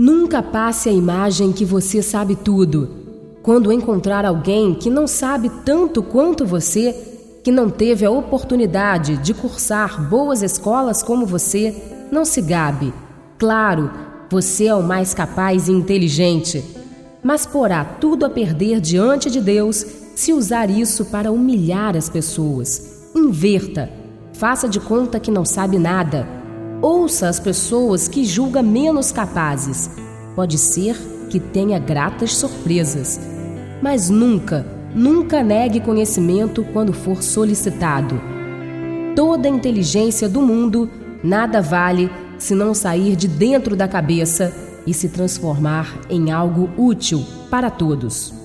Nunca passe a imagem que você sabe tudo. Quando encontrar alguém que não sabe tanto quanto você, que não teve a oportunidade de cursar boas escolas como você, não se gabe. Claro, você é o mais capaz e inteligente, mas porá tudo a perder diante de Deus se usar isso para humilhar as pessoas. Inverta. Faça de conta que não sabe nada. Ouça as pessoas que julga menos capazes. Pode ser que tenha gratas surpresas. Mas nunca, nunca negue conhecimento quando for solicitado. Toda a inteligência do mundo nada vale se não sair de dentro da cabeça e se transformar em algo útil para todos.